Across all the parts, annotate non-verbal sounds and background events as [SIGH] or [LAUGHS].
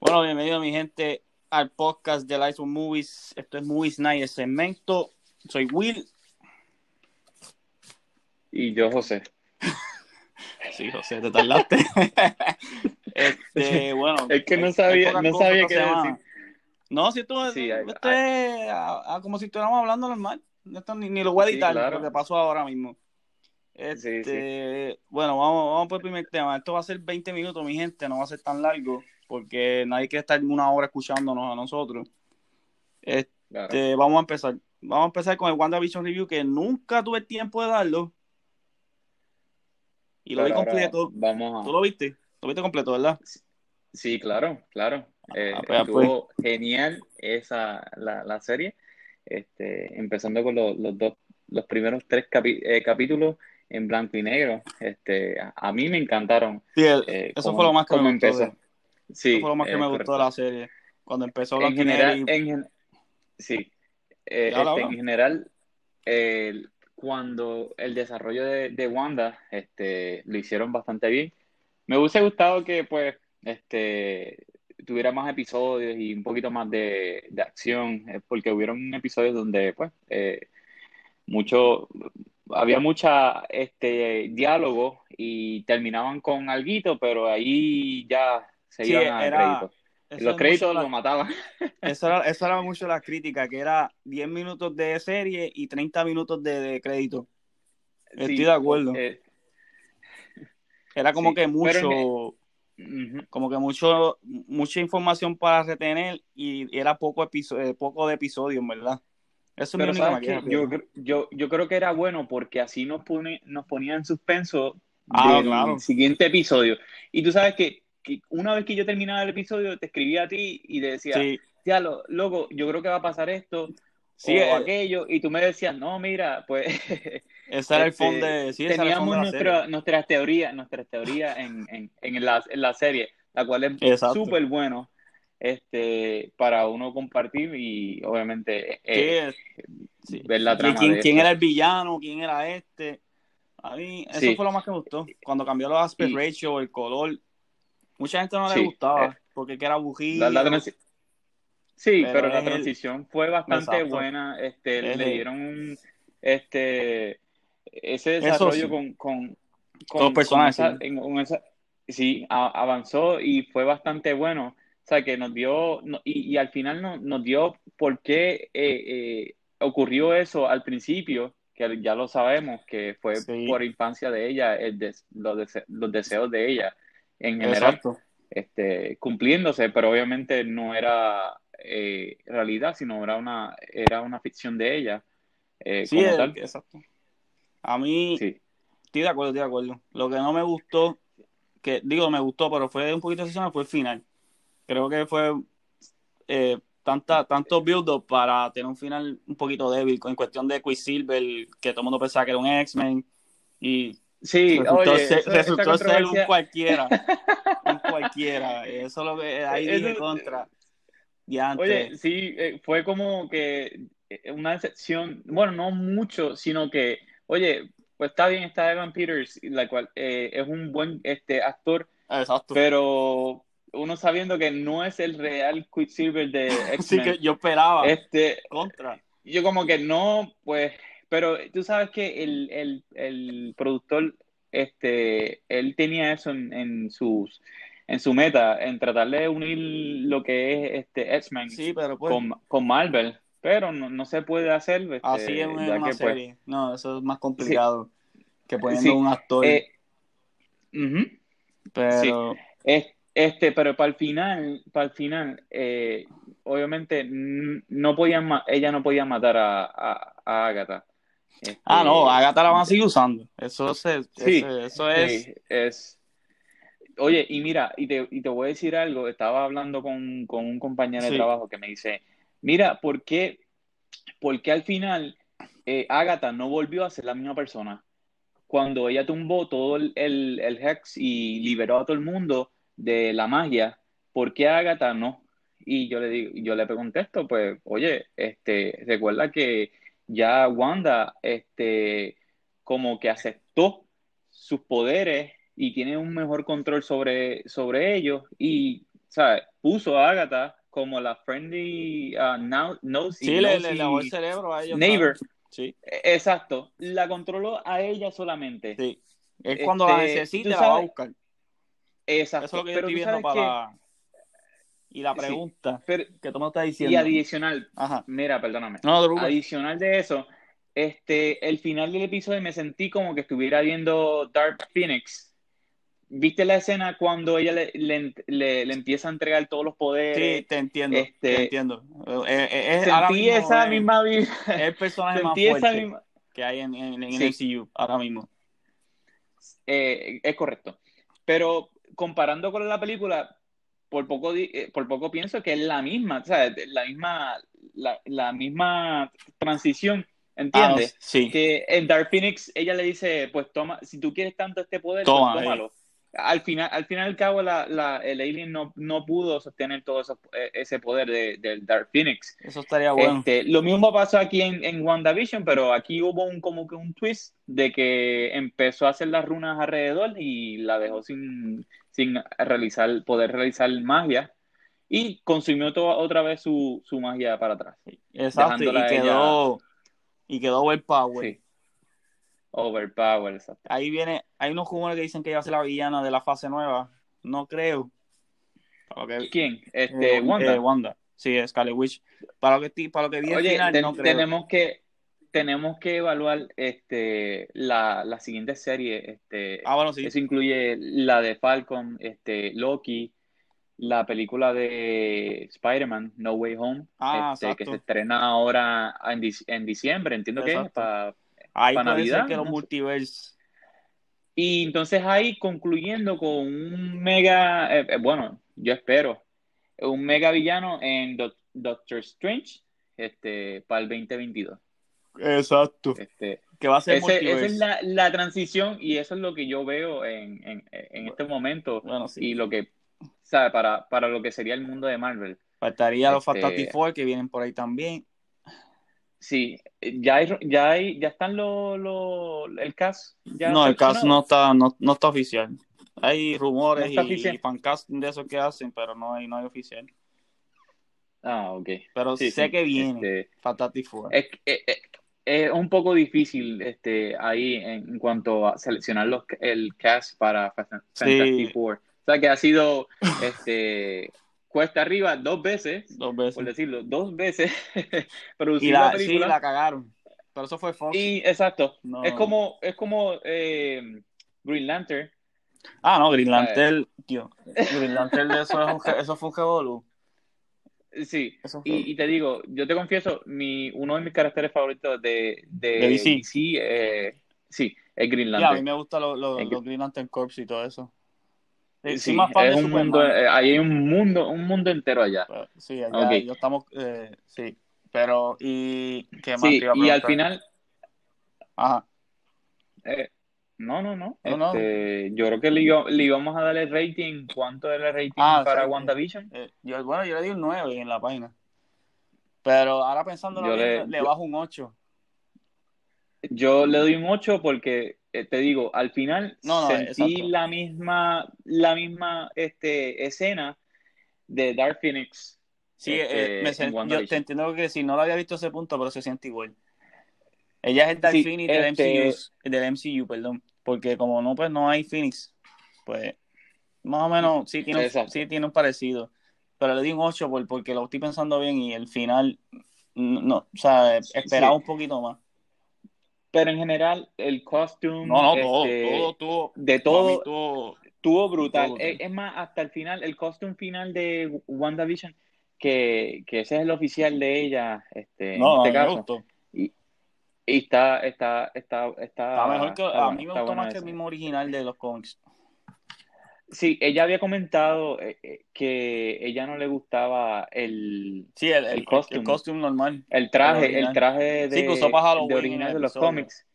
Bueno, bienvenido mi gente al podcast de Lights Movies. Esto es Movies Night, el segmento. Soy Will. Y yo, José. [LAUGHS] Sí, José, te tardaste. [LAUGHS] este, bueno. Es que no sabía, no sabía qué decir. No, si tú, Sí, hay- esto es a- a- como si estuviéramos hablando normal. Esto ni, ni lo voy a Sí, editar, claro. porque pasó ahora mismo. Este, Bueno, vamos, vamos por el primer tema. Esto va a ser 20 minutos, mi gente, no va a ser tan largo, porque nadie quiere estar una hora escuchándonos a nosotros. Este, Claro. vamos a empezar. Vamos a empezar con el WandaVision Review, que nunca tuve tiempo de darlo. Y lo vi Pero ahora completo. Vamos ¿Tú a... lo viste? Lo viste completo, ¿verdad? Sí, claro, claro. Eh, Ah, pues, estuvo genial esa la, la serie. Este, empezando con los, los dos, los primeros tres capi- eh, capítulos en blanco y negro. Este, a, a mí me encantaron. Sí, el- eh, eso cómo- fue lo más que me gustó. empezó. Sí, eso fue lo más que eh, me gustó correcto. de la serie. Cuando empezó En general, y- en, gen- sí, Eh, este, en general, el- cuando el desarrollo de, de Wanda, este, lo hicieron bastante bien. Me hubiese gustado que, pues, este, tuviera más episodios y un poquito más de, de acción, eh, porque hubieron episodios donde, pues, eh, mucho, había mucha, este, diálogo y terminaban con alguito, pero ahí ya se Sí, iban a era- créditos. Los créditos la- lo mataban. [LAUGHS] Eso era, eso era mucho la crítica, que era 10 minutos de serie y 30 minutos de, de crédito. Estoy Sí, de acuerdo. eh, Era como sí, que mucho, como que mucho, mucha información para retener y era poco episo- eh, poco de episodios, ¿verdad? Eso Pero única sabes que yo, yo, yo creo que era bueno porque así nos, pone, nos ponía en suspenso Ah, del claro. siguiente episodio. Y tú sabes que, que una vez que yo terminaba el episodio, te escribía a ti y te decía, Sí, ya, lo, loco, yo creo que va a pasar esto sí, o eh, aquello. Y tú me decías, no, mira, pues [LAUGHS] ese era el este, fondo de, sí, teníamos la nuestra, nuestras teorías, nuestras teorías en, en, en, la, en la serie, la cual es súper bueno este, para uno compartir y obviamente eh, Sí, sí. ver la ¿Quién, trama quién- de quién era el villano? ¿Quién era este? A mí, eso Sí. fue lo más que me gustó. Cuando cambió los aspect Y- ratio, el color, mucha gente no le gustaba eh, porque que era transi- sí, Pero la el- transición fue bastante Exacto. buena. Este, Es le dieron un, este, ese desarrollo sí. con, con, con esa- sí. en- con esa- sí, a- avanzó y fue bastante bueno. O sea, que nos dio, no- y, y al final no- nos dio por qué eh, eh, ocurrió eso al principio, que ya lo sabemos, que fue Sí. por infancia de ella, el des- los, dese- los deseos de ella en general Exacto. este, cumpliéndose, pero obviamente no era eh, realidad, sino era una, era una ficción de ella eh, Sí, como el- tal. exacto. A mí, Sí, estoy de acuerdo, estoy de acuerdo. Lo que no me gustó, que digo, me gustó, pero fue un poquito decepcionante, fue el final. Creo que fue eh, tanta, tanto build-up para tener un final un poquito débil, en cuestión de Quicksilver, que todo el mundo pensaba que era un X-Men, y sí resultó, oye, ser, eso- resultó ser un cualquiera. [LAUGHS] un cualquiera. Eso es lo que ahí Eso- dije contra. Y antes. Oye, sí, eh, fue como que eh, una decepción, bueno, no mucho, sino que, oye, pues está bien, está Evan Peters, la cual eh, es un buen este, actor, exacto. pero uno sabiendo que no es el real Quicksilver de [LAUGHS] X-Men, que yo esperaba este, contra. yo como que no, pues, pero tú sabes que el, el, el productor, este, él tenía eso en, en sus, en su meta, en tratar de unir lo que es este X-Men Sí, pues. con, con Marvel, pero no, no se puede hacer, este, Así es en ya una que, pues, serie. No, eso es más complicado que poniendo Sí, un actor. eh, pero Es- Este, pero para el final, para el final, eh, obviamente no podían, ella no podía matar a, a, a Agatha. Este, ah, no, Agatha la van a seguir usando. Eso, se, Sí, ese- eso es. Sí, es. Oye, y mira, y te, y te voy a decir algo. Estaba hablando con, con un compañero de Sí. trabajo que me dice, mira, ¿por qué, por qué al final eh, Agatha no volvió a ser la misma persona? Cuando ella tumbó todo el, el, el Hex y liberó a todo el mundo de la magia, ¿por qué Agatha no? Y yo le digo, yo le contesto, pues, oye, este, recuerda que ya Wanda, este, como que aceptó sus poderes y tiene un mejor control sobre, sobre ellos y, ¿sabes? Puso a Agatha como la friendly uh, now, nosy, Sí, le, nosy le lavó el cerebro a ellos. neighbor. claro. Sí, E- Exacto, la controló a ella solamente. sí. Es cuando la Este, necesite, tú la va a buscar. Exacto. Eso es lo que yo estoy viendo para que-. Y la Sí. pregunta pero- que tú me estás y diciendo. adicional, Ajá. mira, perdóname. No, no. Adicional de eso, este, el final del episodio me sentí como que estuviera viendo Dark Phoenix. ¿Viste la escena cuando ella le, le, le- le empieza a entregar todos los poderes? Sí, te entiendo, este, te entiendo. Eh, eh, es, ahora Sentí esa es- misma vibra. es el personaje más fuerte misma. que hay en, en, en Sí. MCU ahora mismo. Eh, es correcto. Pero comparando con la película, por poco, eh, por poco pienso que es la misma, o sea, la misma, la, la misma transición, Ah, ¿entiendes? sí. que en Dark Phoenix ella le dice, pues toma, si tú quieres tanto este poder, Toma, pues tómalo. Al final, al final y al cabo, la, la- el alien no, no pudo sostener todo eso- eh, ese poder de- del Dark Phoenix. Eso estaría bueno. Este, lo mismo pasó aquí en, en WandaVision, pero aquí hubo un como que un twist de que empezó a hacer las runas alrededor y la dejó sin, sin realizar, poder realizar magia y consumió toda, otra vez su, su magia para atrás. Exacto, y a ella- quedó, y quedó overpower. Sí. Overpower, exacto. Ahí viene, hay unos rumores que dicen que ella va a ser la villana de la fase nueva. No creo. Para que, ¿Quién? Este, eh, Wanda. eh, Wanda. Sí, Scarlet Witch. Para lo que, para lo que vi Oye, final, te- no creo. tenemos que tenemos que evaluar este la, la siguiente serie, este Ah, bueno, sí. eso incluye la de Falcon, este Loki, la película de Spider-Man No Way Home, Ah, este, que se estrena ahora en, dic- en diciembre, entiendo que es Exacto. pa- Ahí para puede ser Navidad, que los no y entonces ahí concluyendo con un mega, eh, eh, bueno, yo espero, un mega villano en Doc- Doctor Strange, este, para el 2022. Exacto. Este, Que va a ser ese- esa es la, la transición y eso es lo que yo veo en, en, en este momento Bueno, sí. y lo que, ¿sabe? Para, para lo que sería el mundo de Marvel. Faltaría los este- Fantastic Four que vienen por ahí también. Sí, ya hay, ya hay, ya están los, los- el cast. Ya no, el seleccionado? no está, no, no está oficial. Hay rumores No y, y fancast de esos que hacen, pero no hay, no hay oficial. Ah, ok. Pero Sí, sé sí, que viene este, Fantastic Four. es, es- es- un poco difícil este, ahí en, en cuanto a seleccionar los, el cast para Fast- Sí. Fantastic Four. O sea que ha sido este, cuesta arriba dos veces, Dos veces. por decirlo, dos veces [LAUGHS] producir Y la, la, sí, la cagaron. Pero eso fue Fox. Y exacto, No. es como, es como eh, Green Lantern. Ah, no, Green Lantern, [LAUGHS] tío. Green Lantern, eso, es un, eso fue un revolú. Sí, fue- y, y te digo, yo te confieso, mi, uno de mis caracteres favoritos de, de, De DC. eh, sí, es Green Y a mí Lantern. me gustan los, los Green Lantern Corps y todo eso. Sí, Sí, más fan es de un Superman, mundo, eh, ahí hay un mundo, un mundo entero allá. pero sí, allá Ok. yo estamos, eh, sí. Pero, ¿y qué más Sí, te iba a y al final, Ajá. eh, no, no, no, No, no. este, yo creo que le, le íbamos a dar el rating, ¿cuánto era el rating Ah, para exacto. WandaVision? Eh, yo, bueno, yo le di un 9 en la página. Pero ahora pensando Yo le, le- le bajo un 8. Yo le doy un 8 porque eh, te digo, al final No, no, sentí exacto. la misma, la misma este, escena de Dark Phoenix. Sí, este, eh, me sen- yo te entiendo que si no lo había visto ese punto, pero se siente igual. Ella es el Dark Sí, Phoenix del, este- MCU, del MCU, perdón. Porque como no, pues no hay Phoenix, pues más o menos sí tiene, un- sí tiene un parecido. Pero le di un 8 por, porque lo estoy pensando bien y el final, no, o sea, esperaba Sí. un poquito más. Pero en general, el costume No, no, todo, este, todo, todo. de todo todo- estuvo brutal. Todo. Es, es más, hasta el final, el costume final de WandaVision, que, que ese es el oficial de ella, este, No, en este a caso. gustó. Y, y está, está, está, está, Está mejor que, está a mí me gustó más que el mismo original de los cómics. Sí, ella había comentado eh, eh, que ella no le gustaba el, Sí, el, El costume. el costume normal. el traje, el traje de, Sí, que usó para Halloween de en original de los cómics.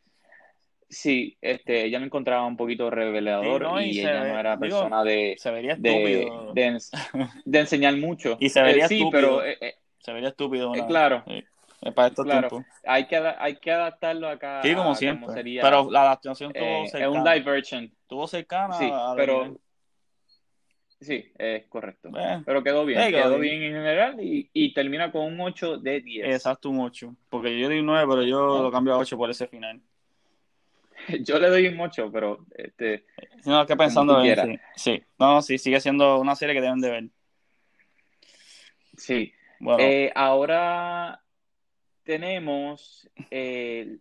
Sí, este, ella lo encontraba un poquito revelador Sí, no, y ella ve- no era digo, persona de, Se vería de, [LAUGHS] enseñar mucho. Y se vería Eh, sí, estúpido. pero eh, Se vería estúpido. Eh, claro. para estos Claro, tiempos. hay que, hay que adaptarlo acá Sí, como siempre. sería, Pero la adaptación estuvo eh, es cercana. un live version. Estuvo cercana Sí, a- pero sí, es correcto. Eh, Pero quedó bien, quedó bien. bien en general y, y termina con un 8 de 10. Exacto, un 8. Porque yo di un 9, pero yo lo cambio a 8 por ese final. [LAUGHS] Yo le doy un 8, pero este, no, que pensando tú en quieras. sí. sí. No, sí, sigue siendo una serie que deben de ver. sí. Bueno, Eh, ahora tenemos eh,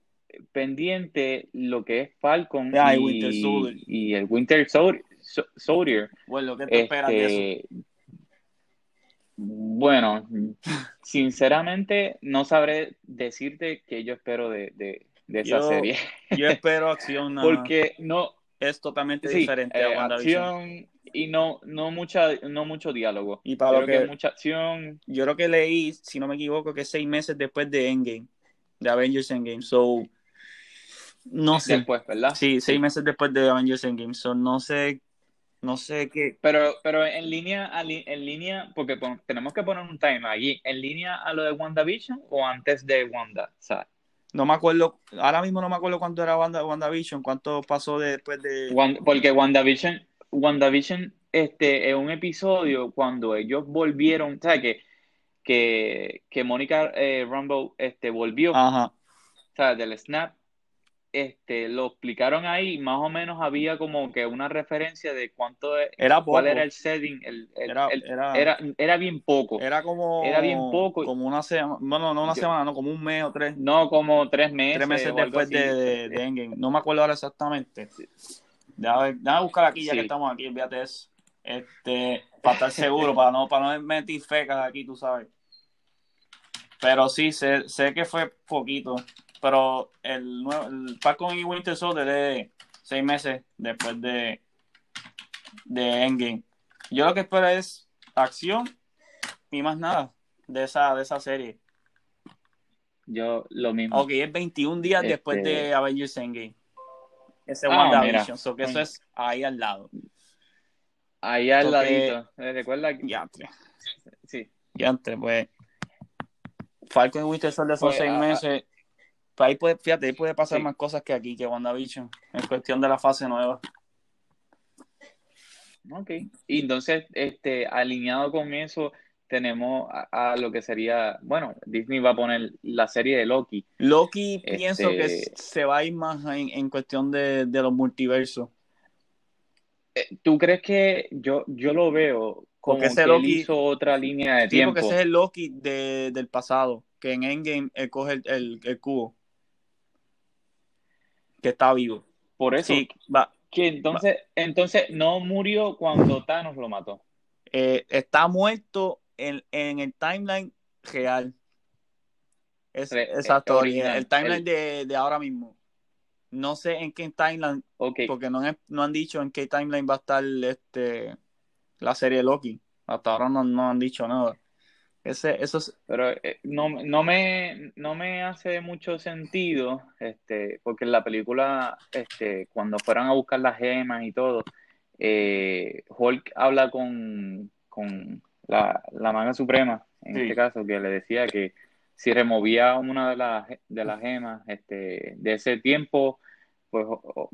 pendiente lo que es Falcon Ah, y y, Winter Soldier. y el Winter Sol- Soldier. bueno, ¿qué te esperas de eso? Este, bueno, sinceramente no sabré decirte qué yo espero de, de- de esa Yo- serie. Yo espero acción. [LAUGHS] Porque no, es totalmente sí, diferente eh, a WandaVision. acción y no, no mucha, no mucho diálogo. Y para lo que que- mucha acción. Yo creo que leí, si no me equivoco, que seis meses después de Endgame, de Avengers Endgame. So, no sé. Después, ¿verdad? Sí, seis meses después de Avengers Endgame. So, no sé, no sé qué. Pero, pero en línea, en línea, porque tenemos que poner un time allí, ¿en línea a lo de WandaVision o antes de Wanda? Sea, No me acuerdo, ahora mismo no me acuerdo cuánto era Wanda, WandaVision, cuánto pasó de- después de. Porque WandaVision, WandaVision este, es un episodio cuando ellos volvieron, ¿sabes? Que, que, que Mónica eh, este, volvió, Ajá. ¿sabes? Del snap, este, lo explicaron ahí, más o menos había como que una referencia de cuánto, es- Era poco. cuál era el setting, el, el- Era, el- era, era, era bien poco, era como. era bien poco. Como una semana. Bueno, no una Yo- semana, no, como un mes o tres. no como tres meses, tres meses después de, de, de Endgame. No me acuerdo ahora exactamente. Déjame, buscar aquí ya Sí. que estamos aquí, olvídate de eso. Este, para estar seguro, para no, para no meter fecas aquí, tú sabes. Pero sí, sé, sé que fue poquito. Pero el, nuevo, el Falcon y Winter Soldier es seis meses después de, de Endgame. Yo lo que espero es acción y más nada de esa, de esa serie. Yo lo mismo. Ok, es 21 días Este- después de Avengers Endgame. Ese Ah, WandaVision. mira. So que eso es ahí al lado. Ahí al ladito. Recuerda que Ya, sí. ya entre, pues. Falcon y Winter Soldier son Pues, seis ah, meses. Ahí puede, fíjate, ahí puede pasar Sí. más cosas que aquí, que WandaVision. En cuestión de la fase nueva. Ok. Y entonces, este, alineado con eso, tenemos a, a lo que sería, bueno, Disney va a poner la serie de Loki. Loki Este- pienso que se va a ir más en, en cuestión de, de los multiversos. Eh, ¿Tú crees que yo, yo lo veo como Porque ese que él Loki- hizo otra línea de Sí, tiempo? porque ese es el Loki de- del pasado. Que en Endgame él coge el, el, el cubo. Que está vivo. Por eso, Sí, va, que entonces, entonces no murió cuando Thanos lo mató. eh, está muerto en, en el timeline real. Es, Re- exacto, eh, el, original. el timeline El- de, de ahora mismo. No sé en qué timeline, porque no, han- no han dicho en qué timeline va a estar este la serie Loki. Hasta ahora no, no han dicho nada. Ese, Pero eh, no, no me, no me hace mucho sentido, este, porque en la película, este, cuando fueron a buscar las gemas y todo, eh, Hulk habla con, con la, la maga suprema, en Sí. este caso, que le decía que si removía una de las, de las gemas este, de ese tiempo, pues,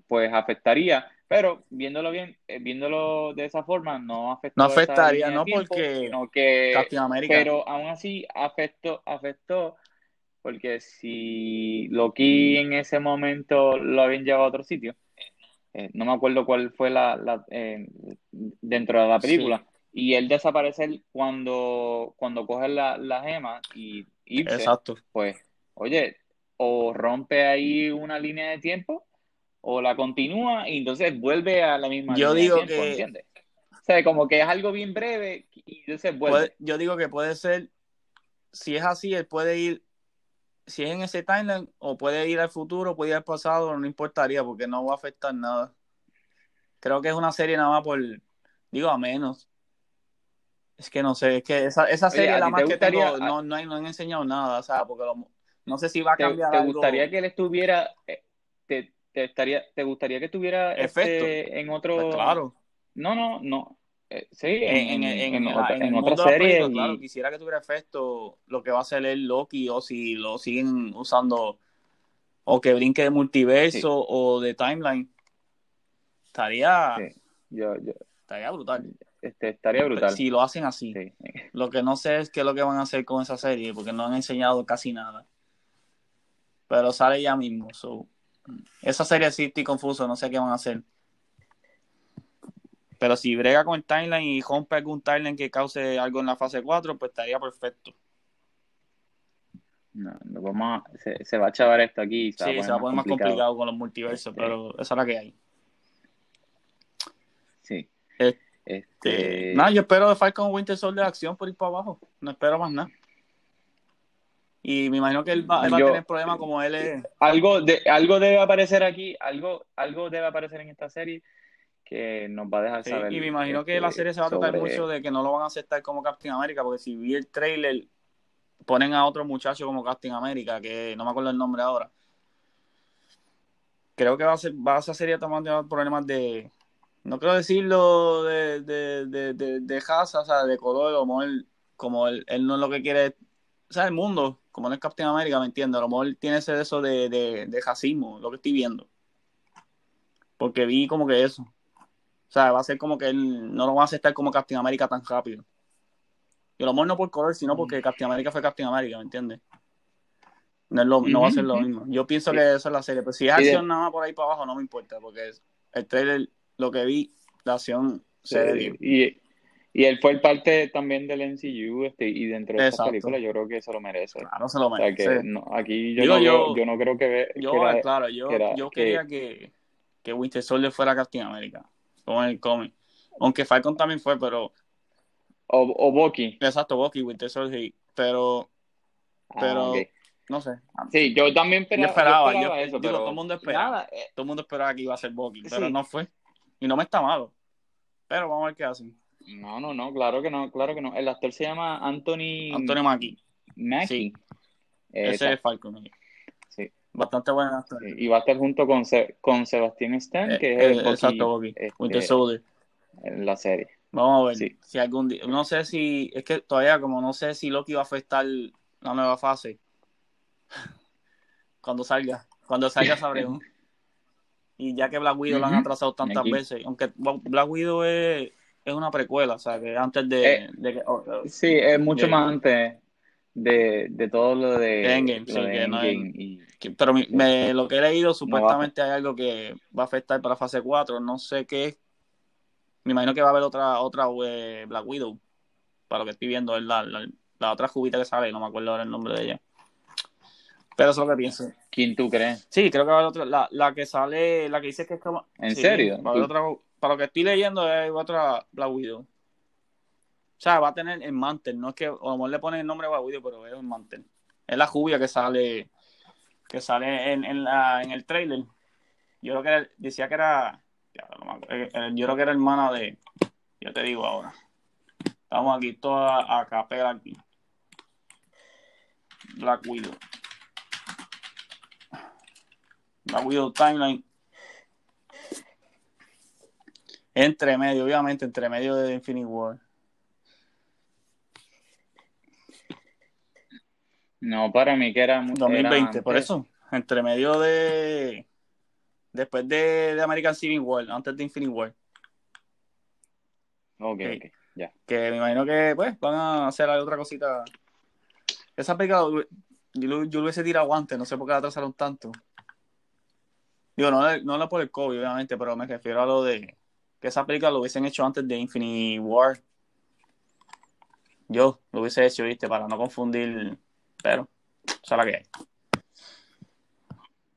pues afectaría. Pero viéndolo bien, eh, viéndolo de esa forma, no afectó No afectaría, no, tiempo, porque que pero aún así afectó, afectó, porque si Loki en ese momento lo habían llevado a otro sitio, eh, no me acuerdo cuál fue la, la, eh, dentro de la película, y él desaparecer cuando, cuando coge la, la gema y irse, Exacto. pues, oye, o rompe ahí una línea de tiempo, o la continúa y entonces vuelve a la misma Yo línea digo tiempo, que- ¿entiendes? O sea, como que es algo bien breve y entonces vuelve. Puede- yo digo que puede ser, si es así, él puede ir, si es en ese timeline, o puede ir al futuro, puede ir al pasado, no importaría, porque no va a afectar nada. Creo que es una serie nada más por, digo, a menos. Es que no sé, es que esa, esa Oye, serie ¿a la más te que tengo, no, no, hay- no han enseñado nada, o sea, porque lo- no sé si va a ¿Te, cambiar te algo. gustaría que él estuviera, eh, te, te estaría, te gustaría que estuviera Efecto. este, en otro, Pues claro, no, no, no, eh, sí, en, en, en, en, otra, serie. Claro, quisiera que tuviera efecto lo que va a hacer el Loki o si lo siguen usando o que brinque de multiverso o de timeline. Estaría, yo, yo, estaría brutal. Este, estaría brutal. Si lo hacen así. Lo que no sé es qué es lo que van a hacer con esa serie, porque no han enseñado casi nada. Pero sale ya mismo. Esa serie sí estoy confuso, no sé qué van a hacer. Pero si brega con el timeline y rompe algún timeline que cause algo en la fase 4, pues estaría perfecto. No, vamos se, va a chavar esto aquí. Se sí, se va a poner más complicado. con los multiversos, pero esa es la que hay. Sí. Este, este... Nada, yo espero de Falcon Winter Soldier de acción por ir para abajo. No espero más nada. Y me imagino que él va, a tener problemas como él es. Algo, de, algo debe aparecer aquí, algo, algo debe aparecer en esta serie que nos va a dejar saber. Y me imagino que la este, serie se va a tratar mucho de que no lo van a aceptar como Captain America, porque si vi el trailer, ponen a otro muchacho como Captain America, que no me acuerdo el nombre ahora. Creo que va a ser, va a ser serie tomando problemas de, no quiero decirlo de, de, de, de, de raza, o sea, de color, como él, como él, él no es lo que quiere, sea, el mundo, como no es Captain America, ¿me entiendes? A lo mejor tiene ese eso de, de, de racismo, lo que estoy viendo. Porque vi como que eso. O sea, va a ser como que él no lo van a aceptar como Captain America tan rápido. Y a lo mejor no por color, sino porque Captain America fue Captain America, ¿me entiendes? No, es lo, no va a ser lo mismo. Yo pienso que eso es la serie. Pero si es acción nada más por ahí para abajo, no me importa, porque el trailer lo que vi, la acción se y, y él fue parte también del MCU este, y dentro de esta película yo creo que se lo merece. Claro, se lo merece. O sea, que aquí yo, no, yo, yo, no creo que... Ve, yo, claro, yo, yo quería que, que Winter Soldier fuera Captain America, como en el cómic. Aunque Falcon también fue, pero... O, o Bucky. Exacto, Bucky, Winter Soldier, pero... Ah, pero... No sé. Sí, yo también esperaba, yo esperaba, yo eso, pero... todo el mundo esperaba. Eh. Todo el mundo esperaba que iba a ser Bucky, pero no fue. Y no me está malo. Pero vamos a ver qué hacen. No, no, no, claro que no, claro que no. El actor se llama Anthony... Anthony Mackie. Mackie. Sí. Ese es Falcon. Sí. Bastante buen actor. Y va a estar junto con, con Sebastián Stan, eh, que es el eh, Exacto, Bucky. Este, Winter Soldier. En la serie. Vamos a ver sí. si algún día... No sé si... Es que todavía como no sé si Loki va a afectar la nueva fase. [LAUGHS] Cuando salga. Cuando salga sabremos. [LAUGHS] Y ya que Black Widow lo han atrasado tantas veces, aunque Black Widow es, es, una precuela, o sea, que antes de, eh, de que... Oh, oh, sí, es mucho más antes de, de, todo lo de Endgame, sí, que no y, pero me, lo que he leído supuestamente hay algo que va a afectar para fase 4 no sé qué me imagino que va a haber otra otra eh, Black Widow para lo que estoy viendo es la, la, la, otra jubita que sale no me acuerdo ahora el nombre de ella pero eso es lo que pienso. ¿Quién tú crees? Sí, creo que va a haber otra. La, la que sale, la que dice que es como. ¿En serio? Va a haber otra, para lo que estoy leyendo, hay otra Black Widow. O sea, va a tener el mantel. No es que. A lo mejor le ponen el nombre Black Widow, pero es un mantel. Es la jubia que sale. Que sale en, el trailer. Yo creo que decía que era. Eh, eh, yo creo que era hermana de. Ya te digo ahora. Estamos aquí toda a capela aquí. Black Widow. La Widow Timeline. Entre medio, obviamente, entre medio de Infinity War. No, para mí que era 2020, por eso. Entre medio de. Después de, de, American Civil War, antes de Infinity War. Ok, ok, ya. Que me imagino que, pues, van a hacer otra cosita. Esa pegada, yo, yo lo hubiese tirado antes, no sé por qué la atrasaron tanto. Digo, no, no por el COVID, obviamente, pero me refiero a lo de que esa película lo hubiesen hecho antes de Infinity War. Yo lo hubiese hecho, viste, para no confundir, pero, o sea, la que hay.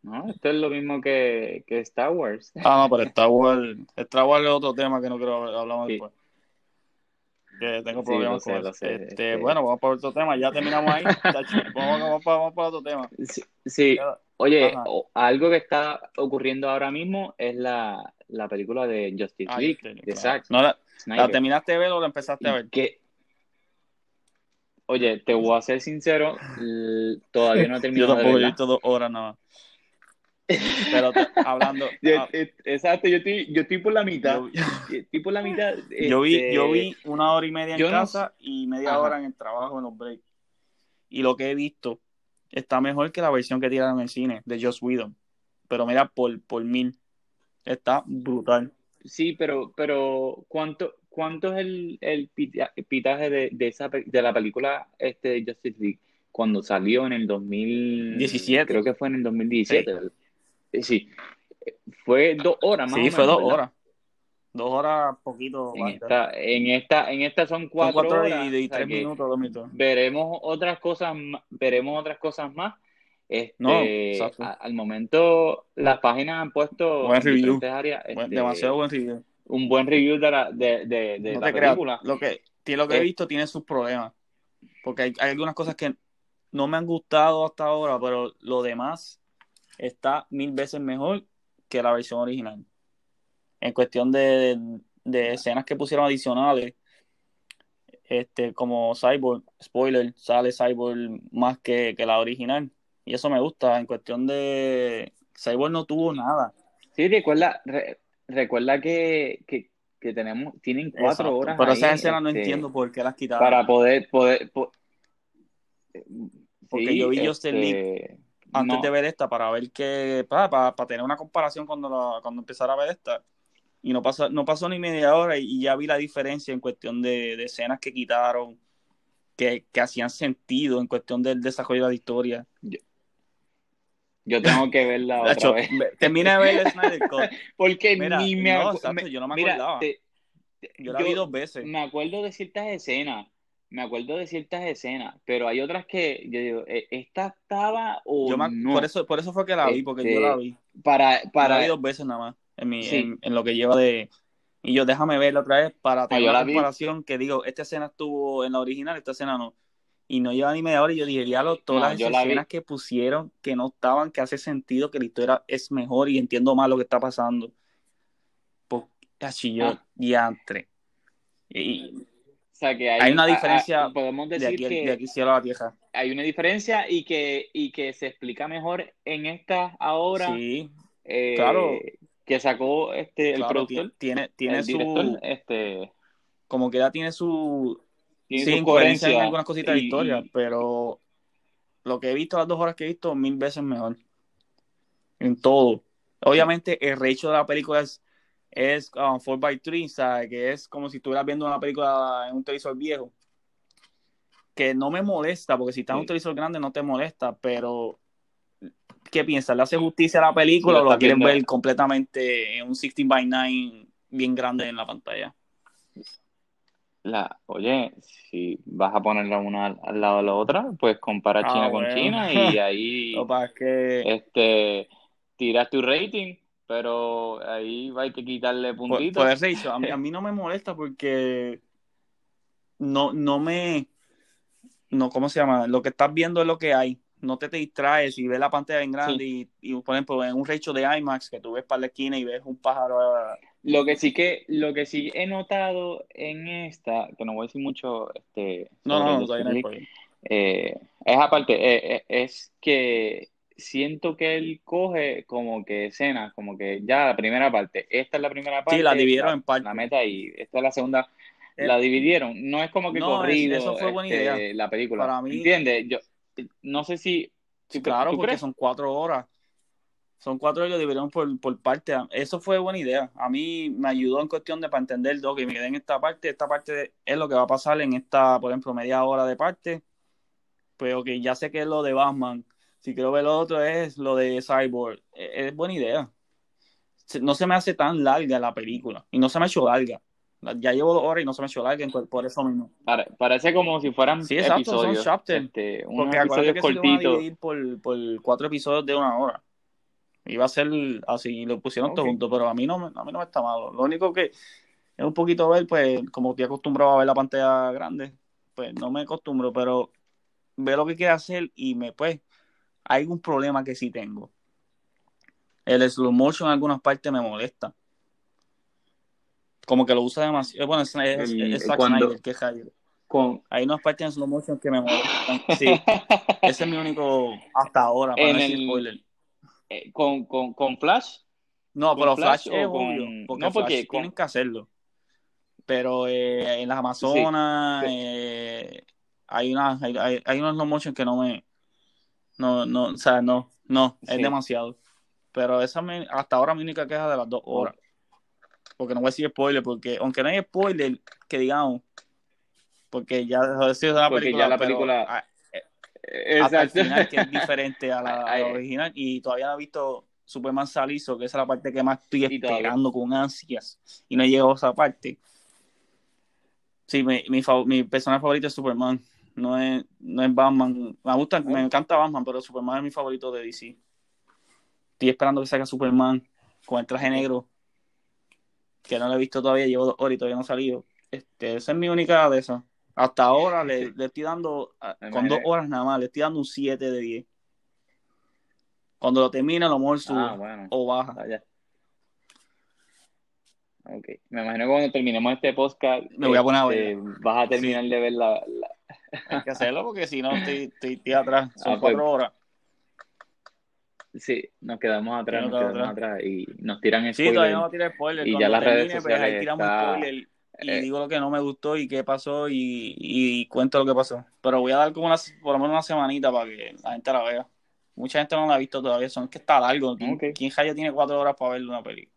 No, esto es lo mismo que, que Star Wars. Ah, no, pero Star [LAUGHS] Wars, Star Wars es otro tema que no quiero hablar después. Que tengo problemas con eso. Este, este, Bueno, vamos por otro tema. Ya terminamos ahí. [LAUGHS] vamos, vamos, vamos, por otro tema. Sí, sí. Oye, algo que está ocurriendo ahora mismo es la, la película de Justice League, de Zack ¿No la, la, terminaste de ver o la empezaste a ver? Que, oye, te voy a ser sincero, todavía no he [LAUGHS] terminado Yo de verla. Dos horas nada Pero te- hablando. [LAUGHS] Yo- ah, eh, exacto, yo estoy, yo estoy por la mitad. yo, Estoy por la mitad. [LAUGHS] yo vi, este, yo vi una hora y media en yo no casa y media Ajá. hora en el trabajo, en los breaks. Y lo que he visto está mejor que la versión que tiraron en el cine de Joss Whedon. Pero mira, por, por mil. Está brutal. Sí, pero, pero ¿cuánto, cuánto es el, el pita- pitaje de, de esa de la película este de Justice League cuando salió en el 2000 17. Creo que fue en el 2017. ¿verdad? Eh, Sí, fue dos horas más Sí, o fue menos, dos ¿verdad? horas. Dos horas, poquito. En esta, en esta, en esta son Son cuatro, cuatro horas. y, y o sea tres minutos, dos minutos. veremos otras cosas, veremos otras cosas más. Este, No, exacto. a- al momento las páginas han puesto Buen en review. Buen- este, demasiado buen review. un buen review de la, de, de, de no la creas, película. lo que, tiene- lo que he Eh. visto tiene sus problemas. Porque hay, hay algunas cosas que no me han gustado hasta ahora, pero lo demás está mil veces mejor que la versión original. En cuestión de, de escenas que pusieron adicionales, este, como Cyborg, spoiler, sale Cyborg más que, que la original. Y eso me gusta. En cuestión de Cyborg no tuvo nada. Sí, recuerda, re- recuerda que, que, que tenemos, tienen cuatro Exacto. horas Pero esas escenas no este, entiendo por qué las quitaron. para poder, poder, po- Porque Sí, yo vi este, antes no, de ver esta para ver qué para, para, para tener una comparación cuando la- cuando empezara a ver esta y no pasó no pasó ni media hora y, ya vi la diferencia en cuestión de, de escenas que quitaron que, que hacían sentido en cuestión del desarrollo de la historia. Yo tengo que verla [LAUGHS] otra Nacho, vez. ve- termina de ver el Snyder Cut. [LAUGHS] Porque mira ni me, no exacto me- yo no me mira, acordaba. te- yo la yo vi dos veces. me acuerdo de ciertas escenas, me acuerdo de ciertas escenas, pero hay otras que yo digo, "¿E- ¿esta estaba o yo me- no? por eso por eso fue que la vi porque Este, yo la vi. Para, Yo para, la vi dos veces nada más en, mi, Sí. en, en lo que lleva de y yo déjame verla otra vez para tener yo una la vi. comparación que digo esta escena estuvo en la original esta escena no y no lleva ni media hora y yo dije diablo todas No, las la escenas que pusieron que no estaban que hace sentido que la historia es mejor y entiendo más lo que está pasando porque así yo Ah. diantre y o sea, que hay, hay una a- a- diferencia podemos de decir aquí, que de aquí cielo a la tierra hay una diferencia y que, y que se explica mejor en esta ahora sí eh, claro. Que sacó este el claro productor, tiene tiene el su este como que ya tiene su tiene sí, su incoherencia en algunas cositas de y- historia, y- pero lo que he visto, las dos horas que he visto, mil veces mejor. En todo. Obviamente, el recho de la película es, es um, 4x3, ¿sabes? Que es como si estuvieras viendo una película en un televisor viejo. Que no me molesta, porque si estás en un televisor grande no te molesta, pero ¿qué piensas? ¿Le hace justicia a la película o lo quieren ver completamente en un 16 by 9 bien grande en la pantalla? La, oye, si vas a ponerla una al, lado de la otra, pues compara Ah, China bueno. con China y [LAUGHS] ahí que este tiras tu rating, pero ahí hay que quitarle Por, puntitos. por eso he dicho, a mí, a mí [LAUGHS] no me molesta porque no, no me, no, ¿cómo se llama? Lo que estás viendo es lo que hay. No te, te distraes y ves la pantalla en grande y, y, por ejemplo, en un recho de IMAX que tú ves para la esquina y ves un pájaro. ah, Lo que sí que, lo que sí he notado en esta, que no voy a decir mucho, este, No, no, no, todavía no eh, es aparte, eh, eh, es que siento que él coge como que escenas, como que ya la primera parte, esta es la primera parte, Sí, la dividieron la, en partes. la meta y esta es la segunda, Eh, la dividieron, no es como que no, es- corrido eso fue buena este, idea. la película, Para mí- ¿entiendes? Yo no sé si, ¿tú, Claro, porque crees? son cuatro horas. Son cuatro horas y lo dividieron por, por parte. Eso fue buena idea. A mí me ayudó en cuestión de para entender, ok, me quedé en esta parte, esta parte es lo que va a pasar en esta, por ejemplo, media hora de parte. Pero que ya sé que es lo de Batman. Si quiero ver lo otro es lo de Cyborg. Es, es buena idea. No se me hace tan larga la película. Y no se me ha hecho larga. Ya llevo dos horas y no se me hecho larga por, por eso mismo. Pare- parece como si fueran Sí, exacto, son chapters. este, Porque acuérdate que se lo van a dividir por, por cuatro episodios de una hora. Iba a ser así, y lo pusieron todo Ok. junto, pero a mí no me, a mí no me está malo. Lo único que es un poquito ver, pues, como estoy acostumbrado a ver la pantalla grande, pues no me acostumbro, pero veo lo que quiere hacer y me, pues, hay un problema que sí tengo. El slow motion en algunas partes me molesta. Como que lo usa demasiado. Bueno, es, es, es Zack cuando- Snyder, que es. Con, Hay unas partes en slow motion que me molestan. [LAUGHS] Sí, ese es mi único hasta ahora, para En no decir el- spoiler. eh, con, con, con Flash. No, ¿Con pero Flash es obvio. Porque no, porque Flash tienen que hacerlo. Pero eh, en las Amazonas Sí. eh, hay, una, hay, hay, hay unos slow motion que no me. No, no, o sea, no, no, es Sí. demasiado. Pero esa es mi- hasta ahora mi única queja de las dos horas. Porque no voy a decir spoiler, porque aunque no hay spoiler, que digamos, porque ya Porque película, ya la pero, película- ah, Eh, hasta el final que es diferente a la, [LAUGHS] a la Ay. original y todavía no he visto Superman Salizo, que esa es la parte que más estoy esperando con ansias y no he llegado a esa parte. Sí, mi, mi, mi personaje favorito es Superman, no es, no es Batman. Me gusta, me encanta Batman, pero Superman es mi favorito de DC. Estoy esperando que salga Superman con el traje negro, que no lo he visto todavía, llevo dos horas y todavía no ha salido. Este, esa es mi única de esas. Hasta ahora le, le estoy dando, a- Me con dos horas nada más, le estoy dando un 7 de 10. Cuando lo termine, a lo mejor sube Ah, bueno. o baja. Vaya. Ok. Me imagino que cuando terminemos este podcast, Me voy a poner a este, vas a terminar de ver la, la- Hay que hacerlo porque si no, estoy, estoy, estoy atrás. [LAUGHS] Son Ah, pues. cuatro horas. Sí, nos quedamos atrás, Sí, nos quedamos atrás y nos tiran Sí, spoilers. todavía no tiré spoiler. Y Cuando ya las redes termine, pues ahí sociales tiramos está- spoiler y eh. digo lo que no me gustó y qué pasó y, y cuento lo que pasó. Pero voy a dar como una, por lo menos una semanita para que la gente la vea. Mucha gente no la ha visto todavía. Son que está largo. ¿Quién, Ok. quién rayos tiene cuatro horas para ver una película?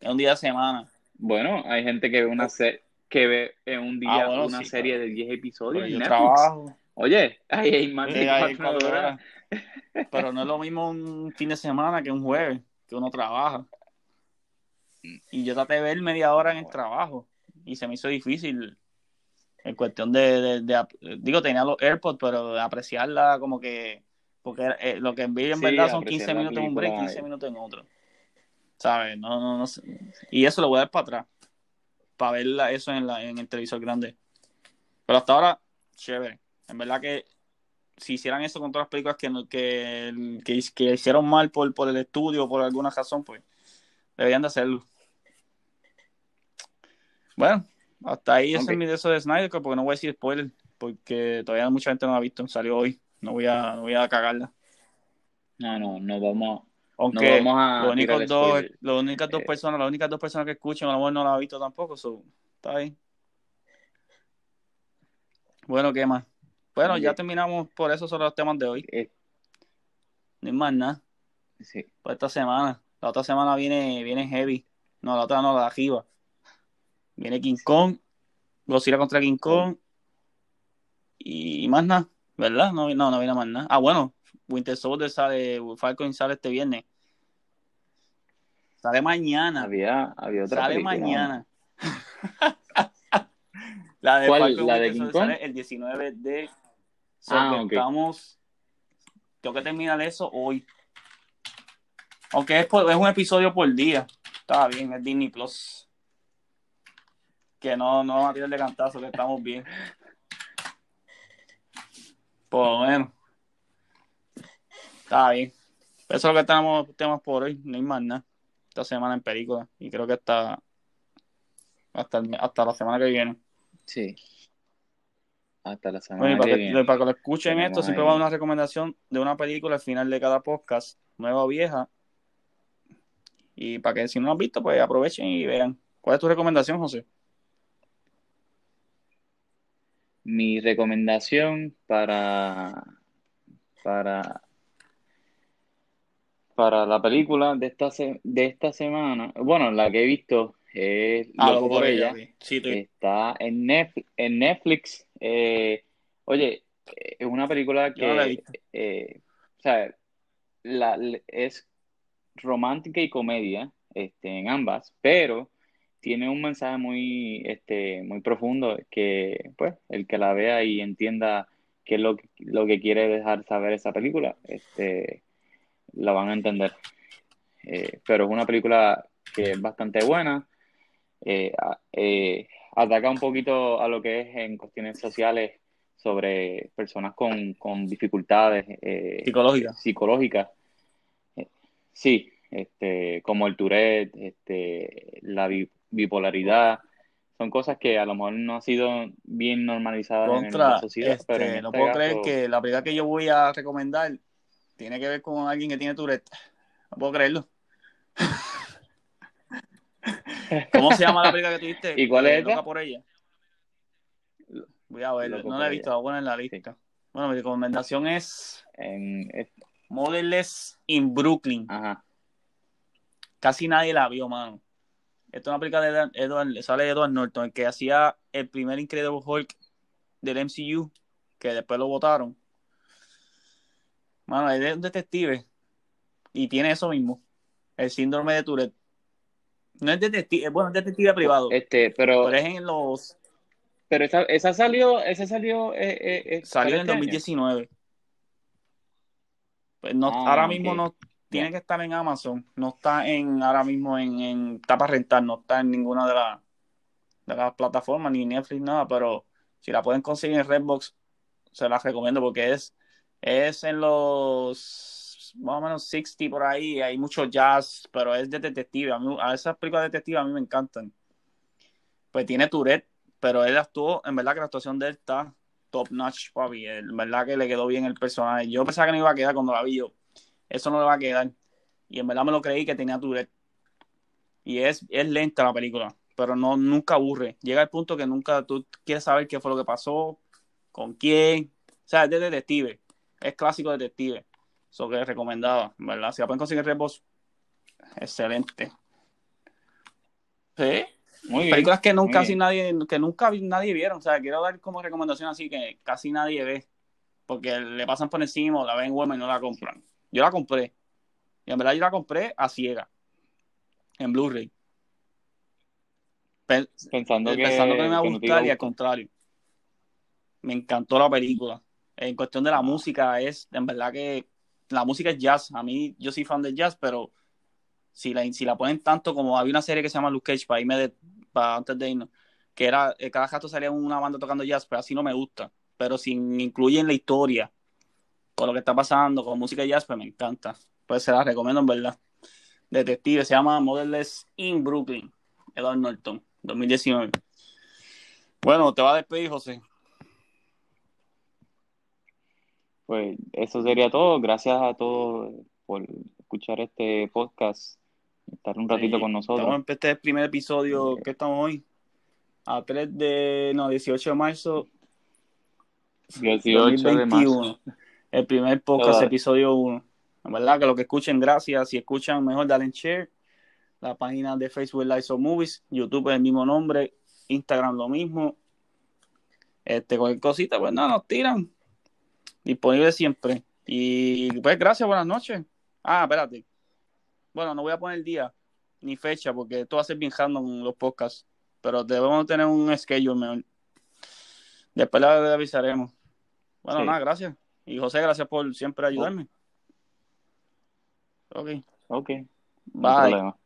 Es un día de semana. Bueno, hay gente que ve una se- que ve en un día Ah, bueno, una sí, serie claro. de 10 episodios en yo trabajo. Oye, ahí hay más Sí, de cuatro cuatro horas. horas. Pero no es lo mismo un fin de semana que un jueves, que uno trabaja. Y yo traté de ver media hora en el trabajo y se me hizo difícil en cuestión de, de- de ap- digo, tenía los AirPods, pero de apreciarla como que, porque eh, lo que vi en Sí, verdad son apreciar 15 la minutos en un break, película, 15 eh. minutos en otro. ¿Sabes? No, no, no sé. Y eso lo voy a dar para atrás, para ver la- eso en, la, en el televisor grande. Pero hasta ahora, chévere. En verdad que si hicieran eso con todas las películas que, no- que, que, que hicieron mal por, por el estudio o por alguna razón, pues deberían de hacerlo. Bueno, hasta ahí ese Ok. es mi eso de Snyder, porque no voy a decir spoiler, porque todavía mucha gente no la ha visto, salió hoy, no voy a, no voy a cagarla. No, no, no vamos, no Aunque vamos a los únicos dos, las únicas dos Eh. personas, las únicas dos personas que escuchan, a lo mejor no la han visto tampoco, so, está ahí. Bueno, ¿qué más? Bueno, ya terminamos por eso sobre los temas de hoy. Eh, No hay más nada. sí. por esta semana. La otra semana viene, viene Heavy. No, la otra no, la de arriba. Viene King Kong, Godzilla contra King Kong y más nada, ¿verdad? No, no, no viene más nada. Ah, bueno, Winter Soldier sale, Falcon sale este viernes. Sale mañana. Había, había otra Sale película. mañana. [LAUGHS] la de ¿Cuál? Falcon ¿La de King Kong? sale el 19 de... So Ah. Estamos... Tengo que terminar eso hoy. Aunque es, por- es un episodio por día. Está bien, es Disney Plus. Que no, no vamos a tirar de cantazo, que estamos bien. Lo menos. Está bien. Eso es lo que tenemos temas por hoy. No hay más nada. Esta semana en película. Y creo que hasta, hasta, hasta la semana que viene. Sí. Hasta la semana Bueno, para que que, viene. para que lo escuchen Tenemos esto, siempre ahí- va una recomendación de una película al final de cada podcast, nueva o vieja. Y para que si no lo han visto, pues aprovechen y vean. ¿Cuál es tu recomendación, José? Mi recomendación para, para, para la película de esta, se- de esta semana, bueno, la que he visto es Loco por ella. Sí, tú- Está en Netflix. En Netflix eh, oye, eh, es una película no la que eh, o sea, la- es romántica y comedia este, en ambas, pero tiene un mensaje muy, este, muy profundo que, pues, el que la vea y entienda qué es lo, que- lo que quiere dejar saber esa película, este, la van a entender. Eh, pero es una película que es bastante buena. eh, eh, ataca un poquito a lo que es en cuestiones sociales sobre personas con, con dificultades eh, Psicológica. psicológicas. Eh, sí, este, como el Tourette, este, la bi- bipolaridad, son cosas que a lo mejor no han sido bien normalizadas en la sociedad, pero en este, no este puedo creer que la película que yo voy a recomendar tiene que ver con alguien que tiene Tourette. No puedo creerlo. [LAUGHS] ¿Cómo se llama la película que tuviste? ¿Y cuál es Loca esta? por ella. Voy a verlo, no la he visto, la voy a poner en la lista. Bueno, mi recomendación es En, es- in Brooklyn. ajá. Casi nadie la vio, mano. Esta es una película de Edward, Edward- sale Edward Norton, el que hacía el primer Incredible Hulk del MCU, que después lo votaron. Mano, él es un detective y tiene eso mismo, el síndrome de Tourette. No es detective, bueno, es detective privado, Este, pero, pero es en los... pero esa, esa salió, esa salió, eh, eh, eh, Salió en el este año. 2019. Pues no, Ah, ahora mismo no tiene que estar en Amazon, no está en ahora mismo en, en está para rentar, no está en ninguna de las de las plataformas ni Netflix nada, pero si la pueden conseguir en Redbox se las recomiendo porque es es en los más o menos 60 por ahí, hay mucho jazz, pero es de detective, a, esas películas de detective a mí me encantan. Pues tiene Tourette, pero él actuó, en verdad que la actuación de él está top notch, papi. En verdad que le quedó bien el personaje. Yo pensaba que no iba a quedar cuando la vi. Eso no le va a quedar. Y en verdad me lo creí que tenía Tourette. Y es, es lenta la película, pero no nunca aburre. Llega al punto que nunca tú quieres saber qué fue lo que pasó, con quién. O sea, es de detective. Es clásico detective. Eso que recomendaba, ¿verdad? Si la pueden conseguir en Redbox, excelente. Sí, Muy bien. películas que nunca casi bien. nadie que nunca vi- nadie vieron o sea quiero dar como recomendación así que casi nadie ve porque le pasan por encima o la ven web y no la compran yo la compré y en verdad yo la compré a ciega en Blu-ray Pe- Pensando que, pensando que me iba a gustar y al contrario me encantó la película en cuestión de la Ah. música es en verdad que la música es jazz. A mí yo soy fan del jazz pero si la, si la ponen tanto como había una serie que se llama Luke Cage para irme de, para antes de irnos que era eh, cada rato salía una banda tocando jazz pero así no me gusta. Pero si incluyen la historia con lo que está pasando con música jazz pues me encanta. Pues se la recomiendo en verdad. Detective se llama Modeless in Brooklyn Edward Norton 2019 bueno te va a despedir José Pues eso sería todo. Gracias a todos por escuchar este podcast, estar un ratito Sí, con nosotros. Estamos en este primer episodio que estamos hoy. A 3 de. No, 18 de marzo 18 de marzo. 2021. El primer podcast, Toda- episodio 1. En verdad que lo que escuchen, gracias. Si escuchan, mejor dale en share. La página de Facebook Lights of Movies. YouTube es el mismo nombre. Instagram lo mismo. Este, cualquier cosita, pues nada, nos tiran. Disponible siempre. Y pues gracias, buenas noches. Ah, espérate. Bueno, no voy a poner día ni fecha porque esto va a ser bien random los podcasts. Pero debemos tener un schedule mejor. Después le avisaremos. Bueno, Sí. nada, gracias. Y José, gracias por siempre ayudarme. Ok, Ok, no bye. problema.